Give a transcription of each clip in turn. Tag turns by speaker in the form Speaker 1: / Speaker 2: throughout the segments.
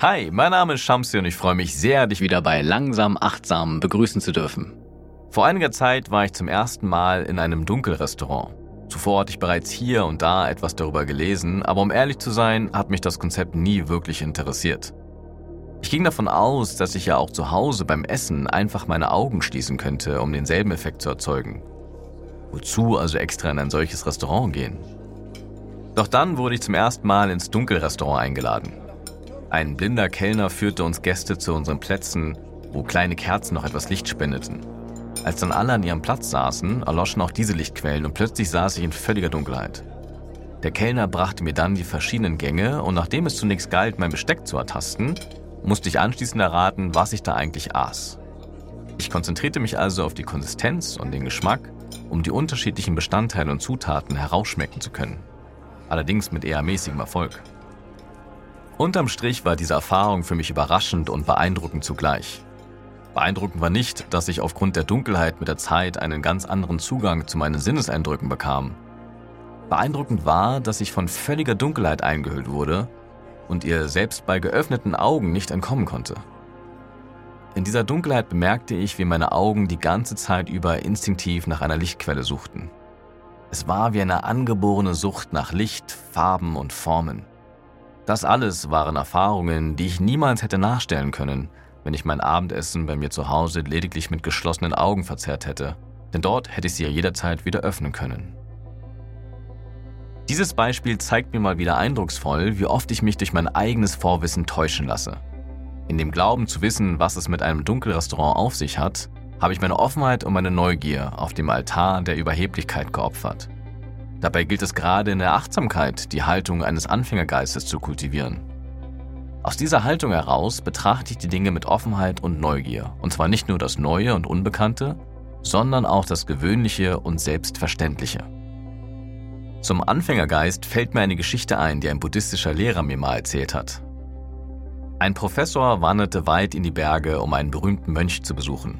Speaker 1: Hi, mein Name ist Shamsi und ich freue mich sehr, dich wieder bei Langsam Achtsam begrüßen zu dürfen. Vor einiger Zeit war ich zum ersten Mal in einem Dunkelrestaurant. Zuvor hatte ich bereits hier und da etwas darüber gelesen, aber um ehrlich zu sein, hat mich das Konzept nie wirklich interessiert. Ich ging davon aus, dass ich ja auch zu Hause beim Essen einfach meine Augen schließen könnte, um denselben Effekt zu erzeugen. Wozu also extra in ein solches Restaurant gehen? Doch dann wurde ich zum ersten Mal ins Dunkelrestaurant eingeladen. Ein blinder Kellner führte uns Gäste zu unseren Plätzen, wo kleine Kerzen noch etwas Licht spendeten. Als dann alle an ihrem Platz saßen, erloschen auch diese Lichtquellen und plötzlich saß ich in völliger Dunkelheit. Der Kellner brachte mir dann die verschiedenen Gänge und nachdem es zunächst galt, mein Besteck zu ertasten, musste ich anschließend erraten, was ich da eigentlich aß. Ich konzentrierte mich also auf die Konsistenz und den Geschmack, um die unterschiedlichen Bestandteile und Zutaten herausschmecken zu können. Allerdings mit eher mäßigem Erfolg. Unterm Strich war diese Erfahrung für mich überraschend und beeindruckend zugleich. Beeindruckend war nicht, dass ich aufgrund der Dunkelheit mit der Zeit einen ganz anderen Zugang zu meinen Sinneseindrücken bekam. Beeindruckend war, dass ich von völliger Dunkelheit eingehüllt wurde und ihr selbst bei geöffneten Augen nicht entkommen konnte. In dieser Dunkelheit bemerkte ich, wie meine Augen die ganze Zeit über instinktiv nach einer Lichtquelle suchten. Es war wie eine angeborene Sucht nach Licht, Farben und Formen. Das alles waren Erfahrungen, die ich niemals hätte nachstellen können, wenn ich mein Abendessen bei mir zu Hause lediglich mit geschlossenen Augen verzehrt hätte, denn dort hätte ich sie ja jederzeit wieder öffnen können. Dieses Beispiel zeigt mir mal wieder eindrucksvoll, wie oft ich mich durch mein eigenes Vorwissen täuschen lasse. In dem Glauben zu wissen, was es mit einem Dunkelrestaurant auf sich hat, habe ich meine Offenheit und meine Neugier auf dem Altar der Überheblichkeit geopfert. Dabei gilt es gerade in der Achtsamkeit, die Haltung eines Anfängergeistes zu kultivieren. Aus dieser Haltung heraus betrachte ich die Dinge mit Offenheit und Neugier, und zwar nicht nur das Neue und Unbekannte, sondern auch das Gewöhnliche und Selbstverständliche. Zum Anfängergeist fällt mir eine Geschichte ein, die ein buddhistischer Lehrer mir mal erzählt hat. Ein Professor wanderte weit in die Berge, um einen berühmten Mönch zu besuchen.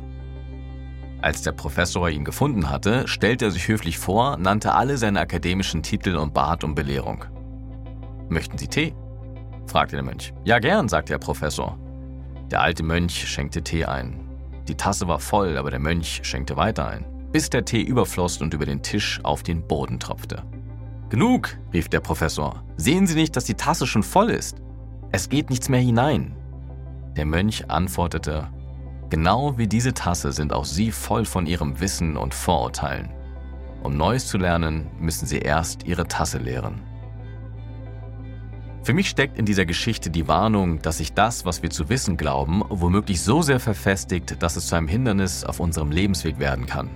Speaker 1: Als der Professor ihn gefunden hatte, stellte er sich höflich vor, nannte alle seine akademischen Titel und bat um Belehrung. Möchten Sie Tee? fragte der Mönch. Ja, gern, sagte der Professor. Der alte Mönch schenkte Tee ein. Die Tasse war voll, aber der Mönch schenkte weiter ein, bis der Tee überfloss und über den Tisch auf den Boden tropfte. Genug, rief der Professor. Sehen Sie nicht, dass die Tasse schon voll ist? Es geht nichts mehr hinein. Der Mönch antwortete, Genau wie diese Tasse sind auch Sie voll von Ihrem Wissen und Vorurteilen. Um Neues zu lernen, müssen Sie erst Ihre Tasse leeren. Für mich steckt in dieser Geschichte die Warnung, dass sich das, was wir zu wissen glauben, womöglich so sehr verfestigt, dass es zu einem Hindernis auf unserem Lebensweg werden kann.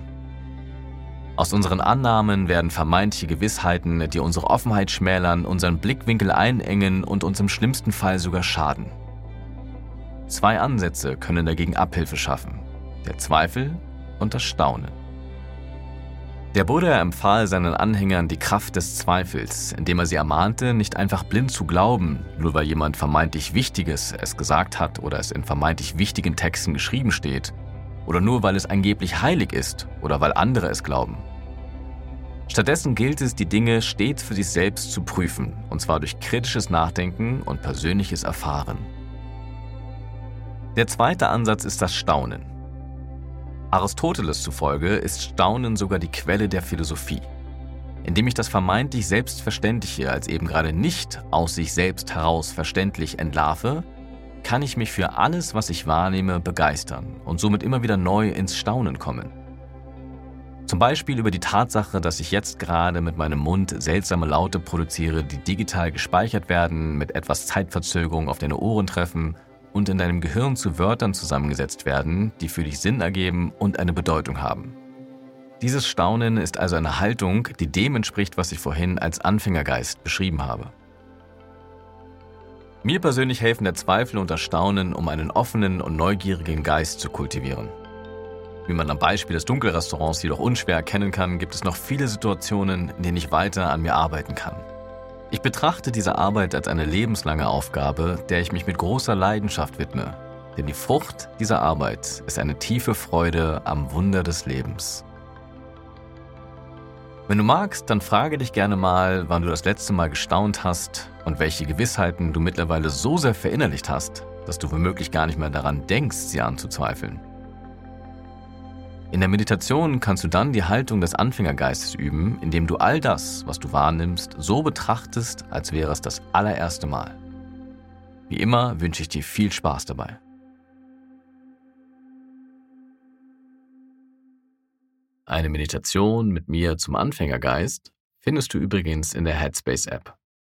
Speaker 1: Aus unseren Annahmen werden vermeintliche Gewissheiten, die unsere Offenheit schmälern, unseren Blickwinkel einengen und uns im schlimmsten Fall sogar schaden. Zwei Ansätze können dagegen Abhilfe schaffen. Der Zweifel und das Staunen. Der Buddha empfahl seinen Anhängern die Kraft des Zweifels, indem er sie ermahnte, nicht einfach blind zu glauben, nur weil jemand vermeintlich Wichtiges es gesagt hat oder es in vermeintlich wichtigen Texten geschrieben steht, oder nur weil es angeblich heilig ist oder weil andere es glauben. Stattdessen gilt es, die Dinge stets für sich selbst zu prüfen, und zwar durch kritisches Nachdenken und persönliches Erfahren. Der zweite Ansatz ist das Staunen. Aristoteles zufolge ist Staunen sogar die Quelle der Philosophie. Indem ich das vermeintlich Selbstverständliche als eben gerade nicht aus sich selbst heraus verständlich entlarve, kann ich mich für alles, was ich wahrnehme, begeistern und somit immer wieder neu ins Staunen kommen. Zum Beispiel über die Tatsache, dass ich jetzt gerade mit meinem Mund seltsame Laute produziere, die digital gespeichert werden, mit etwas Zeitverzögerung auf deine Ohren treffen und in deinem Gehirn zu Wörtern zusammengesetzt werden, die für dich Sinn ergeben und eine Bedeutung haben. Dieses Staunen ist also eine Haltung, die dem entspricht, was ich vorhin als Anfängergeist beschrieben habe. Mir persönlich helfen der Zweifel und das Staunen, um einen offenen und neugierigen Geist zu kultivieren. Wie man am Beispiel des Dunkelrestaurants jedoch unschwer erkennen kann, gibt es noch viele Situationen, in denen ich weiter an mir arbeiten kann. Ich betrachte diese Arbeit als eine lebenslange Aufgabe, der ich mich mit großer Leidenschaft widme. Denn die Frucht dieser Arbeit ist eine tiefe Freude am Wunder des Lebens. Wenn du magst, dann frage dich gerne mal, wann du das letzte Mal gestaunt hast und welche Gewissheiten du mittlerweile so sehr verinnerlicht hast, dass du womöglich gar nicht mehr daran denkst, sie anzuzweifeln. In der Meditation kannst du dann die Haltung des Anfängergeistes üben, indem du all das, was du wahrnimmst, so betrachtest, als wäre es das allererste Mal. Wie immer wünsche ich dir viel Spaß dabei. Eine Meditation mit mir zum Anfängergeist findest du übrigens in der Headspace App.